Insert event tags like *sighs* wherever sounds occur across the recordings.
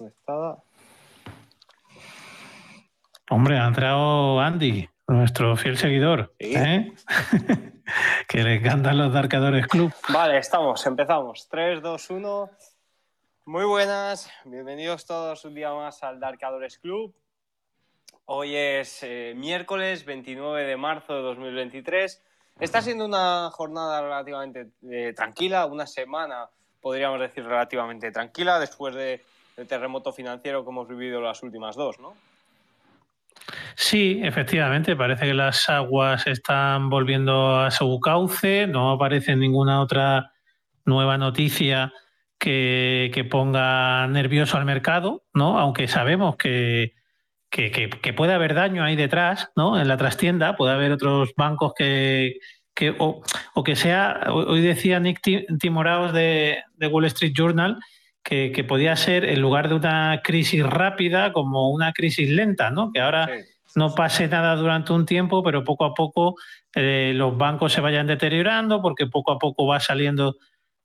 conectada. Hombre, ha entrado Andy, nuestro fiel seguidor. ¿eh? *laughs* que le encantan los Darkadores Club. Vale, estamos, empezamos. 3, 2, 1. Muy buenas, bienvenidos todos un día más al Darkadores Club. Hoy es eh, miércoles 29 de marzo de 2023. Está siendo una jornada relativamente eh, tranquila, una semana, podríamos decir, relativamente tranquila, después de, del terremoto financiero que hemos vivido las últimas dos, ¿no? Sí, efectivamente, parece que las aguas están volviendo a su cauce, no aparece ninguna otra nueva noticia que, ponga nervioso al mercado, ¿no? Aunque sabemos que, que, puede haber daño ahí detrás, ¿no? En la trastienda, puede haber otros bancos que, o, que sea, hoy decía Nick Timoraos de Wall Street Journal, que, que, podía ser, en lugar de una crisis rápida, como una crisis lenta, ¿no? Que ahora sí. no pase nada durante un tiempo, pero poco a poco eh, los bancos se vayan deteriorando, porque poco a poco va saliendo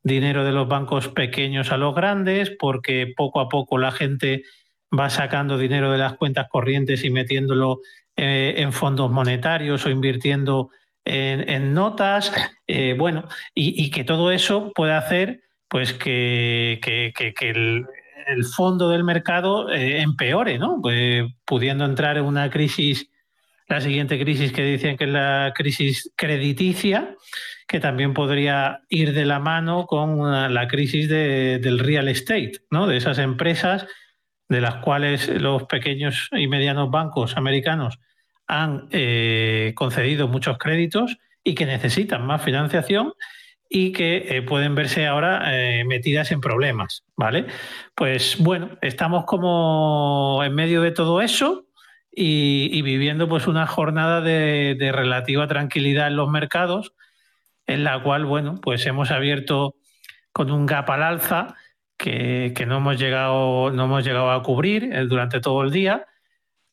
dinero de los bancos pequeños a los grandes, porque poco a poco la gente va sacando dinero de las cuentas corrientes y metiéndolo eh, en fondos monetarios o invirtiendo en, en notas, eh, bueno, y, y, que todo eso puede hacer pues que, que, que, el, fondo del mercado eh, empeore, ¿no? Pues, pudiendo entrar en una crisis, la siguiente crisis que dicen que es la crisis crediticia, que también podría ir de la mano con una, la crisis de, del real estate, ¿no? De esas empresas de las cuales los pequeños y medianos bancos americanos han eh, concedido muchos créditos y que necesitan más financiación y que eh, pueden verse ahora eh, metidas en problemas, ¿vale? Pues bueno, estamos como en medio de todo eso y, y viviendo pues una jornada de, de, relativa tranquilidad en los mercados, en la cual, bueno, pues hemos abierto con un gap al alza que, que no, hemos llegado, no hemos llegado a cubrir eh, durante todo el día,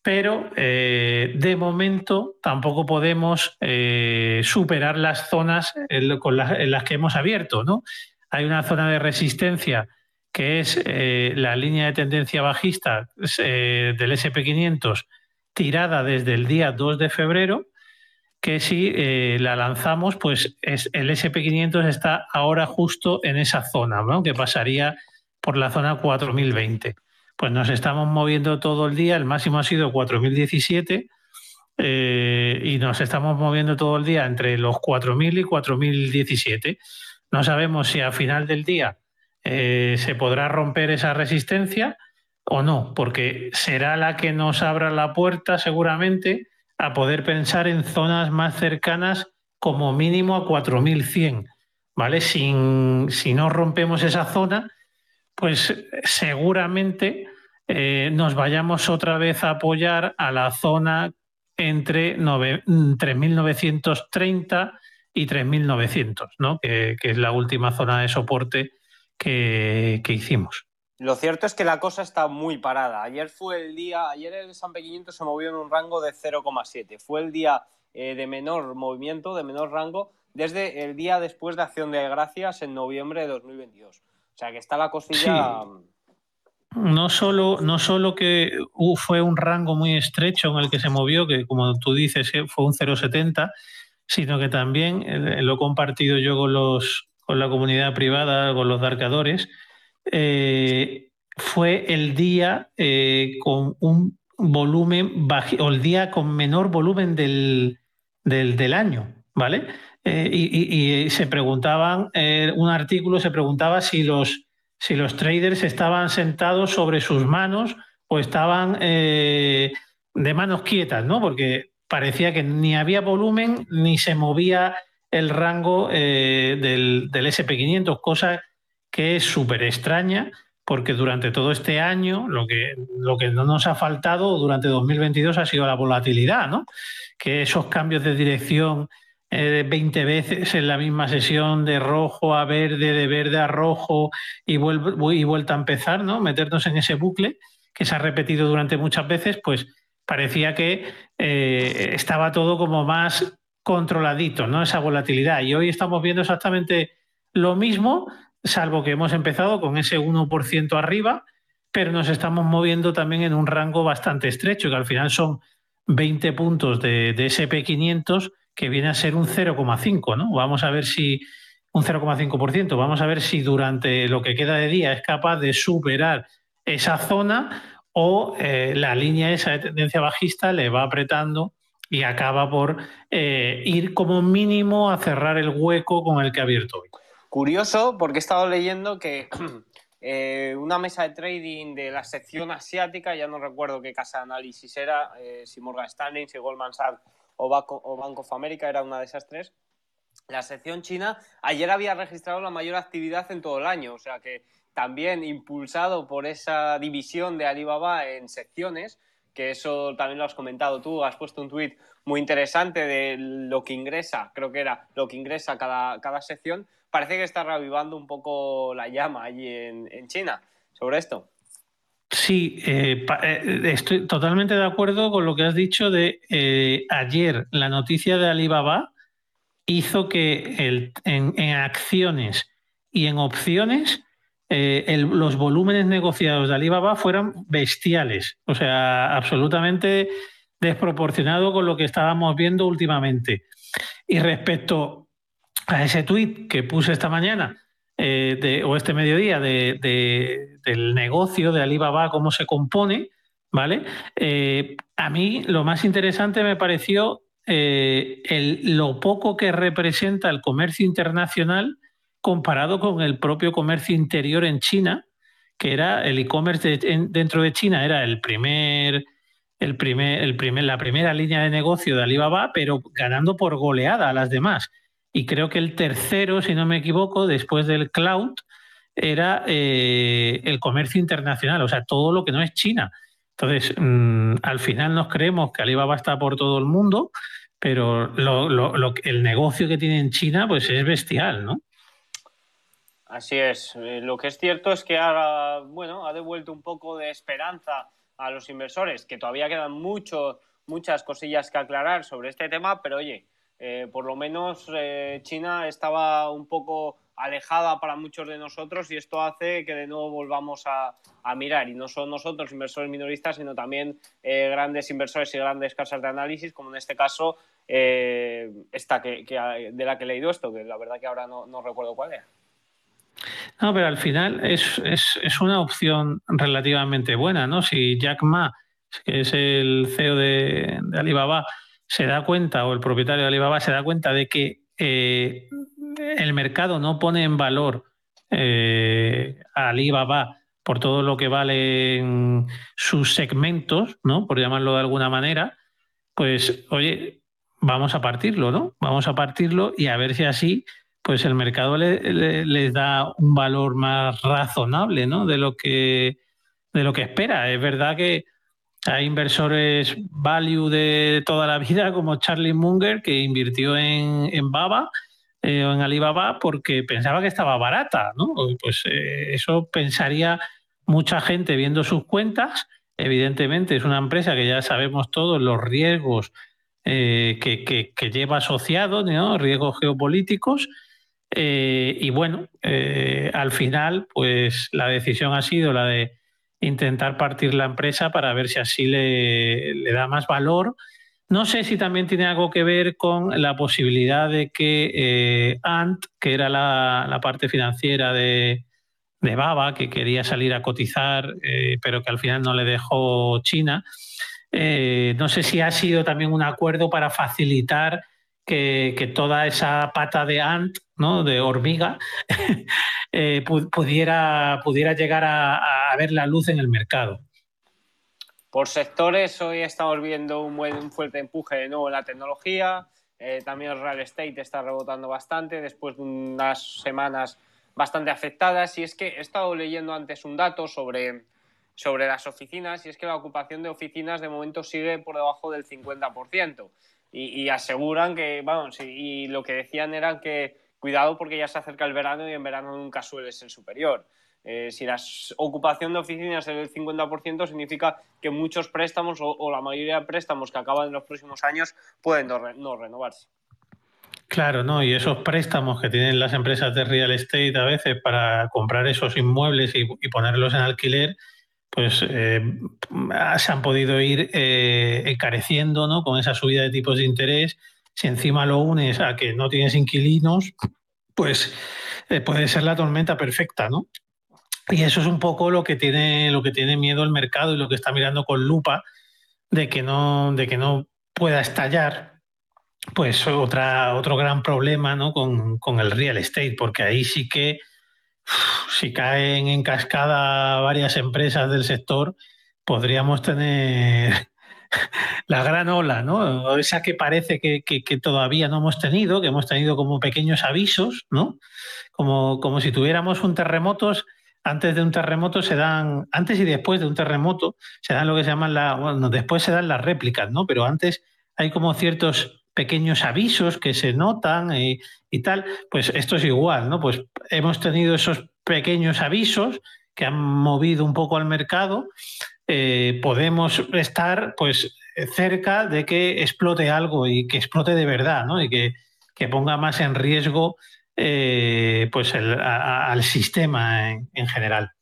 pero eh, de momento tampoco podemos eh, superar las zonas en, las, que hemos abierto. ¿no? Hay una zona de resistencia que es eh, la línea de tendencia bajista del SP500 tirada desde el día 2 de febrero, que si la lanzamos, pues es, el SP500 está ahora justo en esa zona, ¿no? que pasaría por la zona 4020 pues nos estamos moviendo todo el día, el máximo ha sido 4017 eh, y nos estamos moviendo todo el día entre los 4000 y 4017. No sabemos si a final del día eh, se podrá romper esa resistencia o no, porque será la que nos abra la puerta seguramente a poder pensar en zonas más cercanas como mínimo a 4100, ¿vale? Si no rompemos esa zona, pues seguramente eh, nos vayamos otra vez a apoyar a la zona entre 3.930 y 3.900, ¿no? Que, que, es la última zona de soporte que, que, hicimos. Lo cierto es que la cosa está muy parada. Ayer fue el día, ayer el S&P 500 se movió en un rango de 0,7. Fue el día eh, de menor movimiento, de menor rango, desde el día después de Acción de Gracias en noviembre de 2022. O sea que está la cosilla... Sí no solo, no solo que fue un rango muy estrecho en el que se movió, que como tú dices eh, fue un 0,70, sino que también eh, lo he compartido yo con, los, con la comunidad privada, con los darcadores, eh, fue el día eh, con un volumen bajo, o el día con menor volumen del, del, año, ¿vale? Eh, y, se preguntaban, un artículo se preguntaba si los si los traders estaban sentados sobre sus manos o estaban eh, de manos quietas, ¿no? Porque parecía que ni había volumen ni se movía el rango eh, del, del SP500, cosa que es súper extraña porque durante todo este año lo que, lo que no nos ha faltado durante 2022 ha sido la volatilidad, ¿no? Que esos cambios de dirección eh, 20 veces en la misma sesión de rojo a verde, de verde a rojo y, y vuelta a empezar, ¿no? Meternos en ese bucle que se ha repetido durante muchas veces, pues parecía que eh, estaba todo como más controladito, ¿no? Esa volatilidad. Y hoy estamos viendo exactamente lo mismo, salvo que hemos empezado con ese 1% arriba, pero nos estamos moviendo también en un rango bastante estrecho, que al final son 20 puntos de, de SP500, que viene a ser un 0,5, ¿no? Vamos a ver si un 0,5%, vamos a ver si durante lo que queda de día es capaz de superar esa zona o eh, la línea esa de tendencia bajista le va apretando y acaba por eh, ir como mínimo a cerrar el hueco con el que ha abierto hoy. Curioso, porque he estado leyendo que *clears throat* eh, una mesa de trading de la sección asiática, ya no recuerdo qué casa de análisis era, si Morgan Stanley, si Goldman Sachs o, o Bank of America, era una de esas tres. La sección china ayer había registrado la mayor actividad en todo el año, o sea que también impulsado por esa división de Alibaba en secciones, que eso también lo has comentado tú, has puesto un tuit muy interesante de lo que ingresa, creo que era lo que ingresa cada, cada sección, parece que está reavivando un poco la llama allí en, China sobre esto. Sí, eh, eh, estoy totalmente de acuerdo con lo que has dicho de eh, ayer la noticia de Alibaba hizo que en, acciones y en opciones los volúmenes negociados de Alibaba fueran bestiales, o sea, absolutamente desproporcionado con lo que estábamos viendo últimamente. Y respecto a ese tuit que puse esta mañana eh, o este mediodía de, del negocio de Alibaba, cómo se compone, ¿vale? Eh, a mí lo más interesante me pareció lo poco que representa el comercio internacional comparado con el propio comercio interior en China, que era el e-commerce dentro de China, era el primer, el primer, el primer, la primera línea de negocio de Alibaba, pero ganando por goleada a las demás. Y creo que el tercero, si no me equivoco, después del cloud, era eh, el comercio internacional, o sea, todo lo que no es China. Entonces, mm, al final nos creemos que Alibaba está por todo el mundo, pero lo, el negocio que tiene en China, pues es bestial, ¿no? Así es. Eh, lo que es cierto es que ha, bueno, ha devuelto un poco de esperanza a los inversores, que todavía quedan mucho, muchas cosillas que aclarar sobre este tema, pero oye, eh, por lo menos eh, China estaba un poco alejada para muchos de nosotros y esto hace que de nuevo volvamos a, mirar y no solo nosotros inversores minoristas sino también grandes inversores y grandes casas de análisis como en este caso esta que, de la que he leído esto que la verdad que ahora no, no recuerdo cuál era. No, pero al final es, una opción relativamente buena, ¿no? Si Jack Ma, que es el CEO de, Alibaba, se da cuenta, o el propietario de Alibaba se da cuenta de que eh, el mercado no pone en valor eh, a Alibaba por todo lo que valen sus segmentos, ¿no? Por llamarlo de alguna manera, pues, oye, vamos a partirlo, ¿no? Vamos a partirlo y a ver si así pues el mercado les da un valor más razonable ¿no? de, lo que, de lo que espera. Es verdad que hay inversores value de toda la vida, como Charlie Munger, que invirtió en, en Baba eh, o en Alibaba porque pensaba que estaba barata. ¿no? Pues eh, eso pensaría mucha gente viendo sus cuentas. Evidentemente es una empresa que ya sabemos todos los riesgos eh, que, que, lleva asociados, ¿no? riesgos geopolíticos y bueno, al final, pues la decisión ha sido la de intentar partir la empresa para ver si así le, da más valor. No sé si también tiene algo que ver con la posibilidad de que eh, Ant, que era la, parte financiera de, Baba, que quería salir a cotizar, pero que al final no le dejó China, no sé si ha sido también un acuerdo para facilitar que, toda esa pata de ant, ¿no? de hormiga, *laughs* eh, pudiera, pudiera llegar a, ver la luz en el mercado. Por sectores, hoy estamos viendo un, buen, fuerte empuje de nuevo en la tecnología. Eh, también el real estate está rebotando bastante después de unas semanas bastante afectadas. Y es que he estado leyendo antes un dato sobre, sobre las oficinas y es que la ocupación de oficinas de momento sigue por debajo del 50% y, aseguran que, vamos, y, lo que decían era que cuidado porque ya se acerca el verano y en verano nunca suele ser superior. Eh, si la ocupación de oficinas es del 50%, significa que muchos préstamos o, la mayoría de préstamos que acaban en los próximos años pueden no, renovarse. Claro, ¿no? Y esos préstamos que tienen las empresas de real estate a veces para comprar esos inmuebles y, ponerlos en alquiler, pues eh, se han podido ir eh, encareciendo ¿no? con esa subida de tipos de interés. Si encima lo unes a que no tienes inquilinos, pues eh, puede ser la tormenta perfecta, ¿no? Y eso es un poco lo que tiene, lo que tiene miedo el mercado y lo que está mirando con lupa de que no, de que no pueda estallar. Pues otra, otro gran problema ¿no? con, con el real estate, porque ahí sí que *sighs* si caen en cascada varias empresas del sector, podríamos tener *laughs* la gran ola, ¿no? Esa que parece que, todavía no hemos tenido, que hemos tenido como pequeños avisos, ¿no? Como, como si tuviéramos un terremoto, antes de un terremoto se dan, antes y después de un terremoto, se dan lo que se llaman la, bueno, después se dan las réplicas, ¿no? Pero antes hay como ciertos pequeños avisos que se notan y, tal, pues esto es igual, ¿no? Pues hemos tenido esos pequeños avisos que han movido un poco al mercado, eh, podemos estar pues cerca de que explote algo y que explote de verdad, ¿no? Y que, ponga más en riesgo eh, pues al sistema en, general.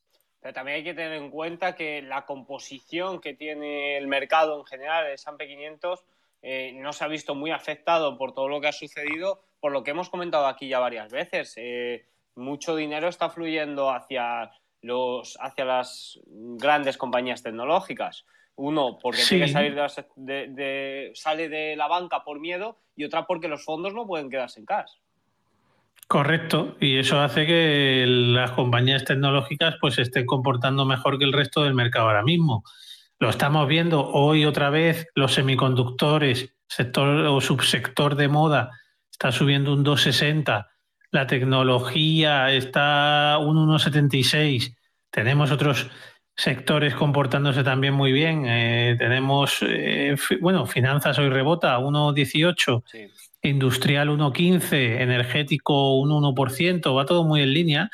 Pero también hay que tener en cuenta que la composición que tiene el mercado en general, el S&P 500, eh, no se ha visto muy afectado por todo lo que ha sucedido, por lo que hemos comentado aquí ya varias veces. Eh, mucho dinero está fluyendo hacia, los, hacia las grandes compañías tecnológicas. Uno, porque tiene que salir de, sale de la banca por miedo y otra porque los fondos no pueden quedarse en cash. Correcto, y eso hace que las compañías tecnológicas pues estén comportando mejor que el resto del mercado ahora mismo. Lo estamos viendo hoy otra vez, los semiconductores, sector o subsector de moda, está subiendo un 2,60. La tecnología está un 1,76. Tenemos otros sectores comportándose también muy bien. Eh, tenemos, eh, bueno, finanzas hoy rebota, 1,18. Industrial 1,15. Energético un 1%. Va todo muy en línea.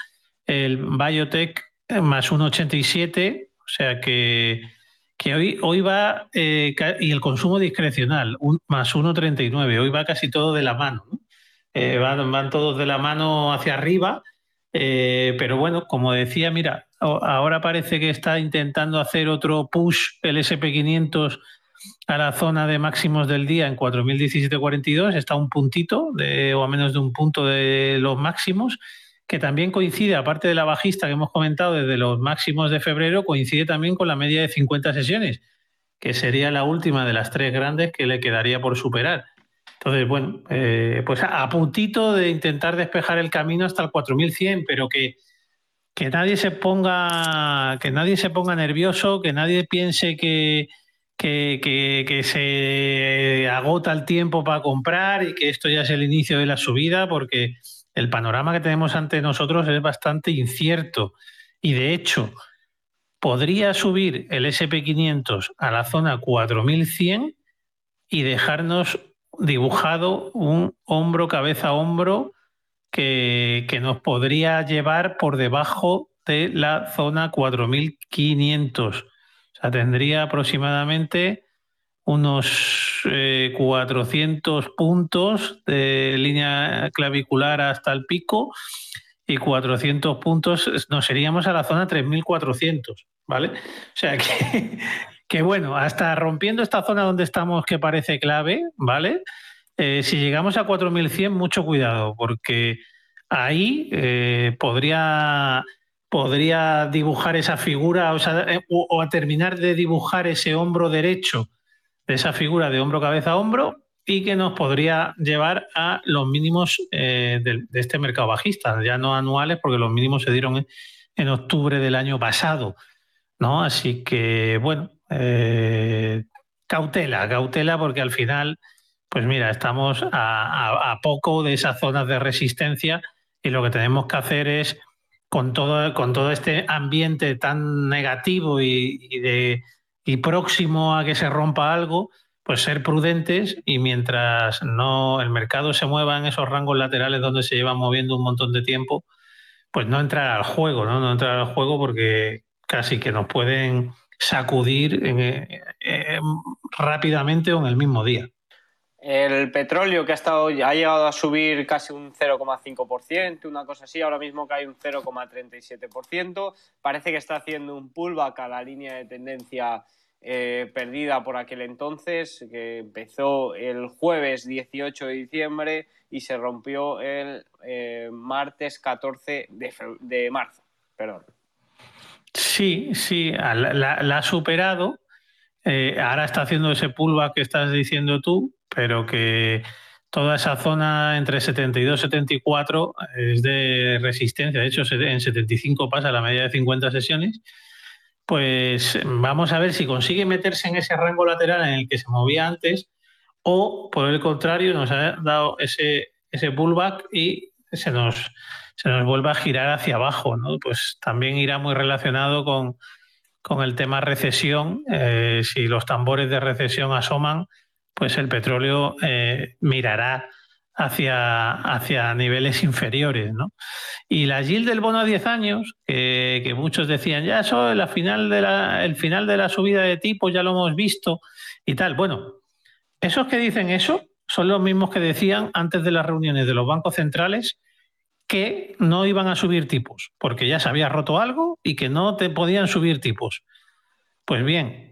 El biotech más 1,87. O sea que que hoy, hoy va, eh, y el consumo discrecional, un, más 1,39, hoy va casi todo de la mano. Eh, van, todos de la mano hacia arriba, eh, pero bueno, como decía, mira, ahora parece que está intentando hacer otro push el SP500 a la zona de máximos del día en 4.017.42, está un puntito de, o a menos de un punto de los máximos que también coincide, aparte de la bajista que hemos comentado desde los máximos de febrero, coincide también con la media de 50 sesiones, que sería la última de las tres grandes que le quedaría por superar. Entonces, bueno, eh, pues a, puntito de intentar despejar el camino hasta el 4100, pero que, que nadie se ponga, que nadie se ponga nervioso, que nadie piense que, que, se agota el tiempo para comprar y que esto ya es el inicio de la subida, porque el panorama que tenemos ante nosotros es bastante incierto y de hecho podría subir el SP500 a la zona 4100 y dejarnos dibujado un hombro, cabeza, hombro que, que nos podría llevar por debajo de la zona 4500. O sea, tendría aproximadamente unos 400 eh, puntos de línea clavicular hasta el pico y 400 puntos nos iríamos a la zona 3400, ¿vale? O sea *laughs* que, que bueno, hasta rompiendo esta zona donde estamos que parece clave, ¿vale? Eh, si llegamos a 4100, mucho cuidado, porque ahí eh, podría, podría dibujar esa figura, o, sea, o, a terminar de dibujar ese hombro derecho de esa figura de hombro, cabeza, a hombro y que nos podría llevar a los mínimos eh, de, este mercado bajista, ya no anuales, porque los mínimos se dieron en, octubre del año pasado. ¿no? Así que, bueno, eh, cautela, cautela, porque al final, pues mira, estamos a, poco de esas zonas de resistencia y lo que tenemos que hacer es, con todo, con todo este ambiente tan negativo y de y próximo a que se rompa algo, pues ser prudentes y mientras no el mercado se mueva en esos rangos laterales donde se lleva moviendo un montón de tiempo, pues no entrar al juego, ¿no? No entrar al juego porque casi que nos pueden sacudir rápidamente o en el mismo día. El petróleo que ha, estado, ha llegado a subir casi un 0,5%, una cosa así, ahora mismo cae un 0,37%. Parece que está haciendo un pullback a la línea de tendencia eh, perdida por aquel entonces, que empezó el jueves 18 de diciembre y se rompió el eh, martes 14 de, marzo. Perdón. Sí, sí, la, ha superado. Eh, ahora está haciendo ese pullback que estás diciendo tú, pero que toda esa zona entre 72 y 74 es de resistencia. De hecho, en 75 pasa la media de 50 sesiones. Pues vamos a ver si consigue meterse en ese rango lateral en el que se movía antes o, por el contrario, nos ha dado ese, ese pullback y se nos, se nos vuelve a girar hacia abajo. ¿no? Pues también irá muy relacionado con, con el tema recesión. Eh, si los tambores de recesión asoman, pues el petróleo eh, mirará hacia, hacia niveles inferiores. ¿no? Y la yield del bono a 10 años, que, muchos decían, ya eso, final el final de la subida de tipo ya lo hemos visto y tal. Bueno, esos que dicen eso son los mismos que decían antes de las reuniones de los bancos centrales que no iban a subir tipos, porque ya se había roto algo y que no te podían subir tipos. Pues bien,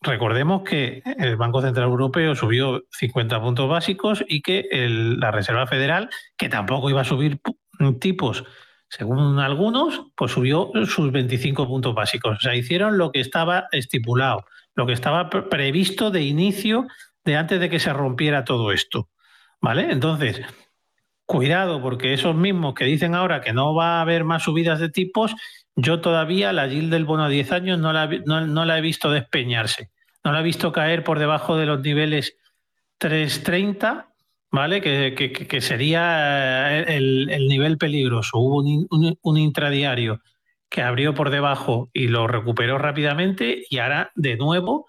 Recordemos que el Banco Central Europeo subió 50 puntos básicos y que la Reserva Federal, que tampoco iba a subir tipos, según algunos, pues subió sus 25 puntos básicos. O sea, hicieron lo que estaba estipulado, lo que estaba previsto de inicio de antes de que se rompiera todo esto. ¿Vale? Entonces, cuidado, porque esos mismos que dicen ahora que no va a haber más subidas de tipos, yo todavía la yield del bono a 10 años no la, he visto despeñarse. No la he visto caer por debajo de los niveles 330, ¿vale? Que, sería eh, el, nivel peligroso. Hubo un, intradiario que abrió por debajo y lo recuperó rápidamente y ahora de nuevo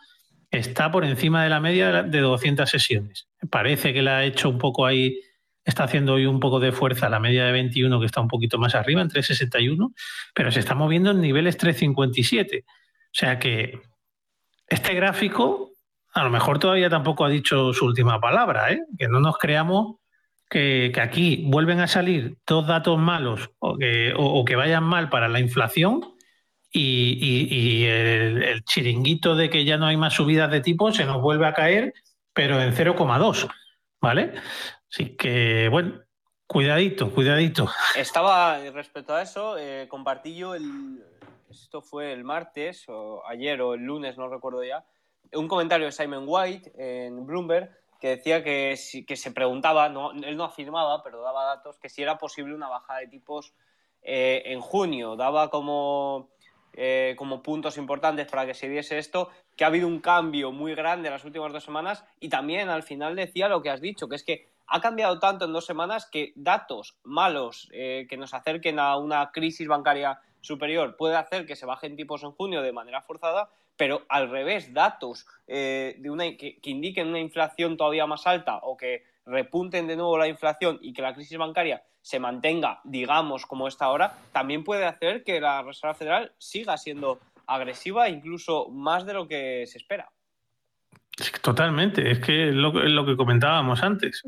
está por encima de la media de 200 sesiones. Parece que la ha hecho un poco ahí está haciendo hoy un poco de fuerza la media de 21 que está un poquito más arriba, en 361, pero se está moviendo en niveles 357. O sea que este gráfico a lo mejor todavía tampoco ha dicho su última palabra, ¿eh? que no nos creamos que, aquí vuelven a salir dos datos malos o que, vayan mal para la inflación y, el, el, chiringuito de que ya no hay más subidas de tipo se nos vuelve a caer, pero en 0,2. ¿Vale? Así que, bueno, cuidadito, cuidadito. Estaba, respecto a eso, eh, compartí yo el. Esto fue el martes, o ayer o el lunes, no recuerdo ya. Un comentario de Simon White en Bloomberg que decía que, que se preguntaba, no, él no afirmaba, pero daba datos, que si era posible una bajada de tipos eh, en junio. Daba como, eh, como puntos importantes para que se diese esto, que ha habido un cambio muy grande en las últimas dos semanas y también al final decía lo que has dicho, que es que ha cambiado tanto en dos semanas que datos malos eh, que nos acerquen a una crisis bancaria superior puede hacer que se bajen tipos en junio de manera forzada, pero al revés, datos eh, de una, que, indiquen una inflación todavía más alta o que repunten de nuevo la inflación y que la crisis bancaria se mantenga, digamos, como está ahora, también puede hacer que la Reserva Federal siga siendo agresiva, incluso más de lo que se espera. Totalmente, es que lo, que comentábamos antes.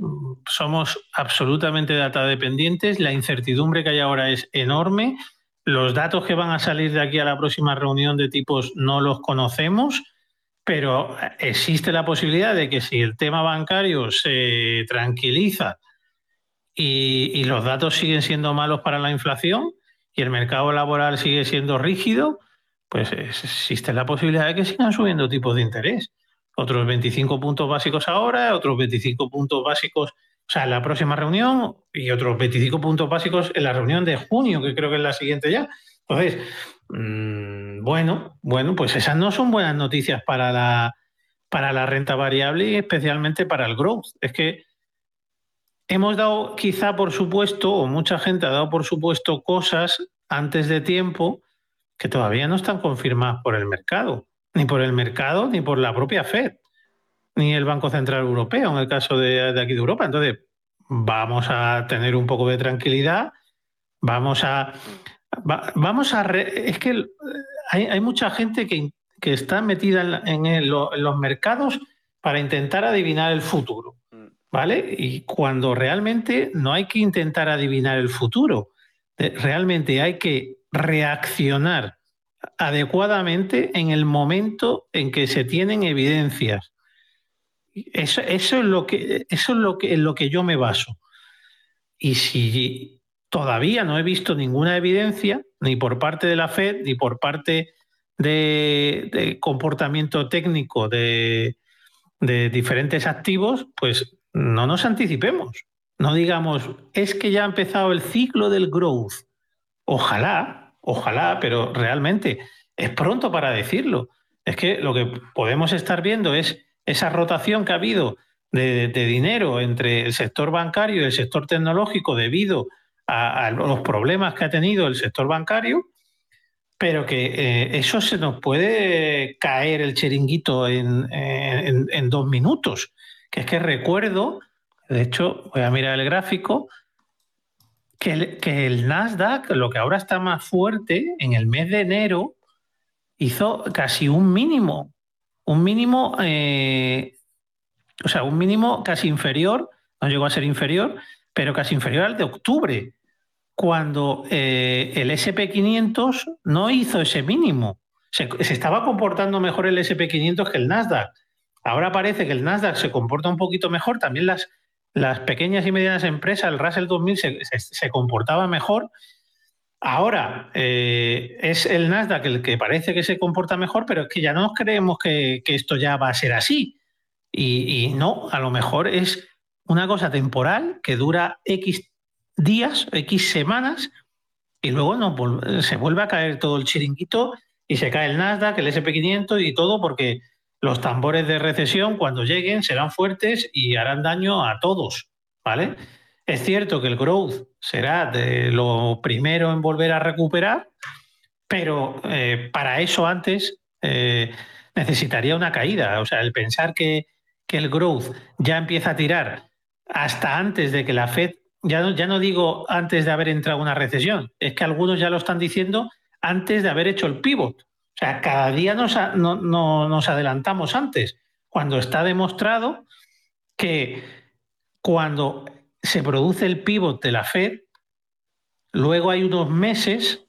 Somos absolutamente data dependientes, la incertidumbre que hay ahora es enorme, los datos que van a salir de aquí a la próxima reunión de tipos no los conocemos, pero existe la posibilidad de que si el tema bancario se tranquiliza y los datos siguen siendo malos para la inflación y el mercado laboral sigue siendo rígido, pues existe la posibilidad de que sigan subiendo tipos de interés otros 25 puntos básicos ahora, otros 25 puntos básicos, o sea, en la próxima reunión y otros 25 puntos básicos en la reunión de junio, que creo que es la siguiente ya. Entonces, mm, bueno, bueno, pues esas no son buenas noticias para la, para la renta variable y especialmente para el growth. Es que hemos dado quizá por supuesto, o mucha gente ha dado por supuesto cosas antes de tiempo que todavía no están confirmadas por el mercado ni por el mercado, ni por la propia Fed, ni el Banco Central Europeo, en el caso de, aquí de Europa. Entonces, vamos a tener un poco de tranquilidad, vamos a... vamos a... es que hay, mucha gente que, está metida en, los mercados para intentar adivinar el futuro. ¿vale? Y cuando realmente no hay que intentar adivinar el futuro, realmente hay que reaccionar adecuadamente en el momento en que se tienen evidencias. Eso, es lo que eso es lo que en lo que yo me baso. Y si todavía no he visto ninguna evidencia, ni por parte de la Fed, ni por parte de, comportamiento técnico de, de diferentes activos, pues no nos anticipemos. No digamos, es que ya ha empezado el ciclo del growth. Ojalá, ojalá, pero realmente es pronto para decirlo. Es que lo que podemos estar viendo es esa rotación que ha habido de, dinero entre el sector bancario y el sector tecnológico debido a, los problemas que ha tenido el sector bancario, pero que eh, eso se nos puede caer el chiringuito en, dos minutos. Que es que recuerdo, de hecho, voy a mirar el gráfico, que el, Nasdaq, lo que ahora está más fuerte, en el mes de enero, hizo casi un mínimo, un mínimo, eh, o sea, un mínimo casi inferior, no llegó a ser inferior, pero casi inferior al de octubre, cuando eh, el SP500 no hizo ese mínimo. Se, estaba comportando mejor el SP500 que el Nasdaq. Ahora parece que el Nasdaq se comporta un poquito mejor, también las, las pequeñas y medianas empresas, el Russell 2000 se, se comportaba mejor Ahora, eh, es el Nasdaq el que parece que se comporta mejor, pero es que ya no nos creemos que, esto ya va a ser así. Y, no, a lo mejor es una cosa temporal que dura X días, X semanas, y luego se vuelve a caer todo el chiringuito y se cae el Nasdaq, el SP500 y todo, porque los tambores de recesión, cuando lleguen, serán fuertes y harán daño a todos. ¿Vale? Es cierto que el growth será de lo primero en volver a recuperar, pero eh, para eso antes eh, necesitaría una caída. O sea, el pensar que, el growth ya empieza a tirar hasta antes de que la Fed, ya no, ya no digo antes de haber entrado una recesión, es que algunos ya lo están diciendo antes de haber hecho el pivot. Sea, cada día nos, no, nos adelantamos antes, cuando está demostrado que cuando se produce el pivot de la Fed, luego hay unos meses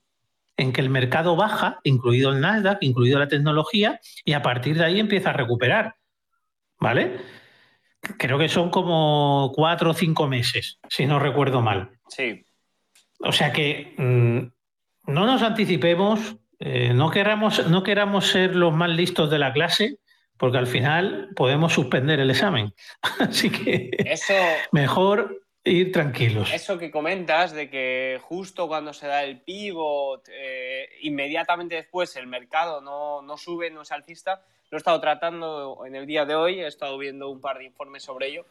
en que el mercado baja, incluido el Nasdaq, incluido la tecnología, y a partir de ahí empieza a recuperar. ¿Vale? Creo que son como cuatro o cinco meses, si no recuerdo mal. Sí. O sea que mm, no nos anticipemos, eh, no, queramos, no queramos ser los más listos de la clase, porque al final podemos suspender el examen. *laughs* Así que Eso... mejor ir tranquilos. Eso que comentas de que justo cuando se da el pivot, eh, inmediatamente después el mercado no, no, sube, no es alcista, lo he estado tratando en el día de hoy, he estado viendo un par de informes sobre ello.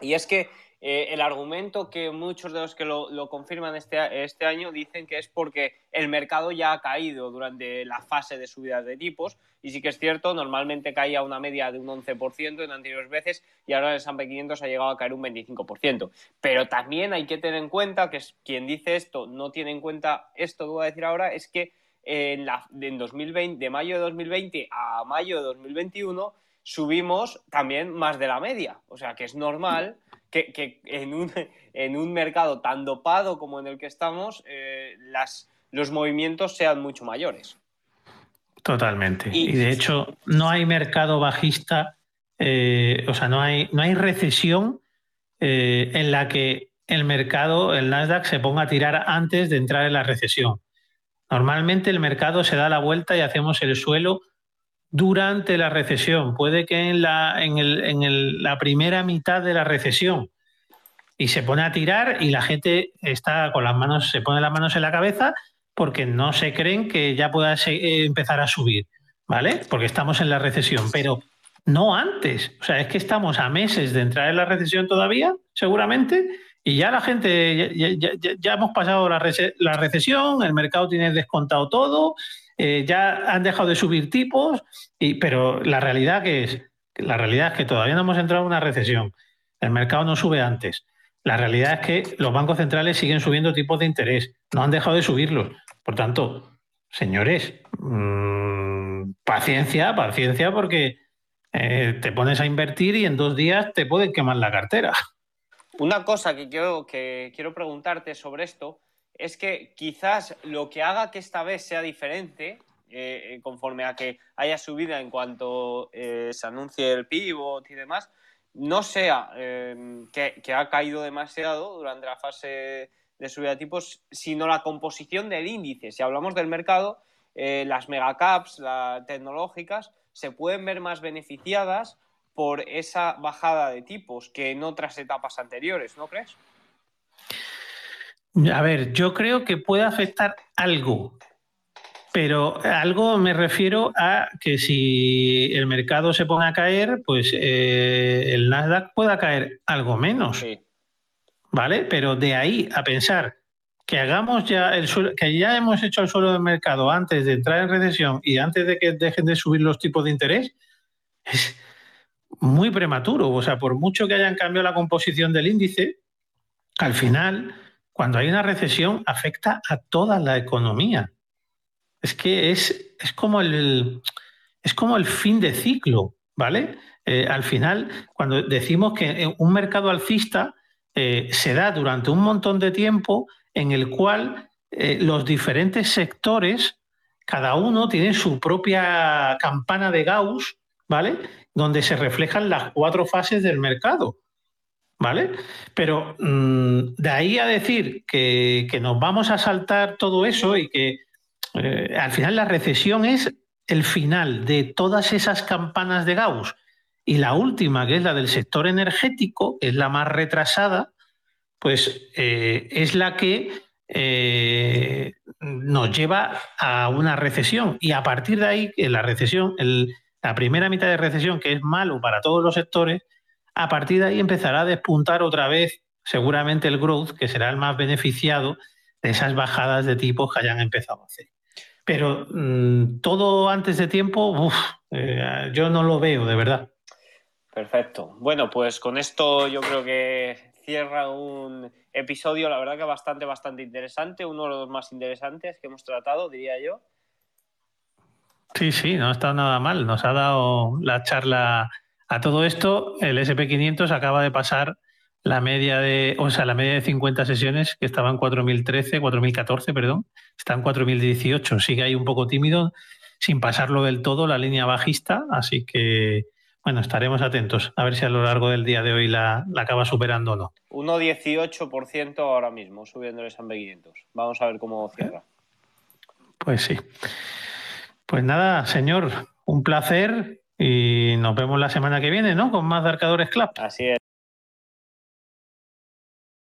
Y es que eh, el argumento que muchos de los que lo, confirman este, este, año dicen que es porque el mercado ya ha caído durante la fase de subidas de tipos y sí que es cierto, normalmente caía una media de un 11% en anteriores veces y ahora en el S&P 500 ha llegado a caer un 25%. Pero también hay que tener en cuenta que quien dice esto no tiene en cuenta esto que voy a decir ahora, es que en, la, en 2020, de mayo de 2020 a mayo de 2021 subimos también más de la media. O sea que es normal que, en, un, en, un, mercado tan dopado como en el que estamos, eh, las, los movimientos sean mucho mayores. Totalmente. Y, de hecho, no hay mercado bajista, eh, o sea, no hay, no hay recesión eh, en la que el mercado, el Nasdaq, se ponga a tirar antes de entrar en la recesión. Normalmente el mercado se da la vuelta y hacemos el suelo durante la recesión, puede que en la, en, la primera mitad de la recesión y se pone a tirar y la gente está con las manos, se pone las manos en la cabeza porque no se creen que ya pueda eh, empezar a subir, ¿vale? Porque estamos en la recesión, pero no antes. O sea, es que estamos a meses de entrar en la recesión todavía, seguramente, y ya la gente, ya, hemos pasado la, la recesión, el mercado tiene descontado todo, eh, ya han dejado de subir tipos, pero la realidad que es, la realidad es que todavía no hemos entrado en una recesión. El mercado no sube antes. La realidad es que los bancos centrales siguen subiendo tipos de interés, no han dejado de subirlos. Por tanto, señores, mm, paciencia, paciencia, porque eh, te pones a invertir y en dos días te pueden quemar la cartera. Una cosa que que quiero preguntarte sobre esto es que quizás lo que haga que esta vez sea diferente, eh, eh, conforme a que haya subida en cuanto se anuncie el pivot y demás, no sea que, que, ha caído demasiado durante la fase de subida de tipos, sino la composición del índice. Si hablamos del mercado, las megacaps, las tecnológicas, se pueden ver más beneficiadas por esa bajada de tipos que en otras etapas anteriores, ¿no crees? A ver, yo creo que puede afectar algo, pero algo me refiero a que si el mercado se pone a caer, pues eh, el Nasdaq pueda caer algo menos. ¿Vale? Pero de ahí a pensar que hagamos ya el que ya hemos hecho el suelo del mercado antes de entrar en recesión y antes de que dejen de subir los tipos de interés, es muy prematuro. O sea, por mucho que hayan cambiado la composición del índice, al final, cuando hay una recesión, afecta a toda la economía. Es que es, es como el es como el fin de ciclo, ¿vale? Eh, al final, cuando decimos que un mercado alcista eh, se da durante un montón de tiempo en el cual eh, los diferentes sectores, cada uno tiene su propia campana de Gauss, ¿vale? Donde se reflejan las cuatro fases del mercado, ¿vale? Pero mm, de ahí a decir que, nos vamos a saltar todo eso y que eh, al final la recesión es el final de todas esas campanas de Gauss. Y la última, que es la del sector energético, es la más retrasada, pues eh, es la que eh, nos lleva a una recesión. Y a partir de ahí, la recesión, la primera mitad de recesión, que es malo para todos los sectores, a partir de ahí empezará a despuntar otra vez seguramente el growth, que será el más beneficiado de esas bajadas de tipos que hayan empezado a hacer. Pero mm, todo antes de tiempo, eh, yo no lo veo, de verdad. Perfecto. Bueno, pues con esto yo creo que cierra un episodio, la verdad que bastante, bastante interesante, uno de los más interesantes que hemos tratado, diría yo. Sí, sí, no ha estado nada mal. Nos ha dado la charla a todo esto. El SP500 acaba de pasar la media de, o sea, la media de 50 sesiones que estaba en 4013, 4014, perdón, está en 4018. Sigue ahí un poco tímido, sin pasarlo del todo la línea bajista, así que bueno, estaremos atentos a ver si a lo largo del día de hoy la, acaba superando o no. 1,18% ahora mismo subiendo el S&P 500. Vamos a ver cómo cierra. Pues sí. Pues nada, señor, un placer y nos vemos la semana que viene, ¿no? Con más Darcadores Club. Así es.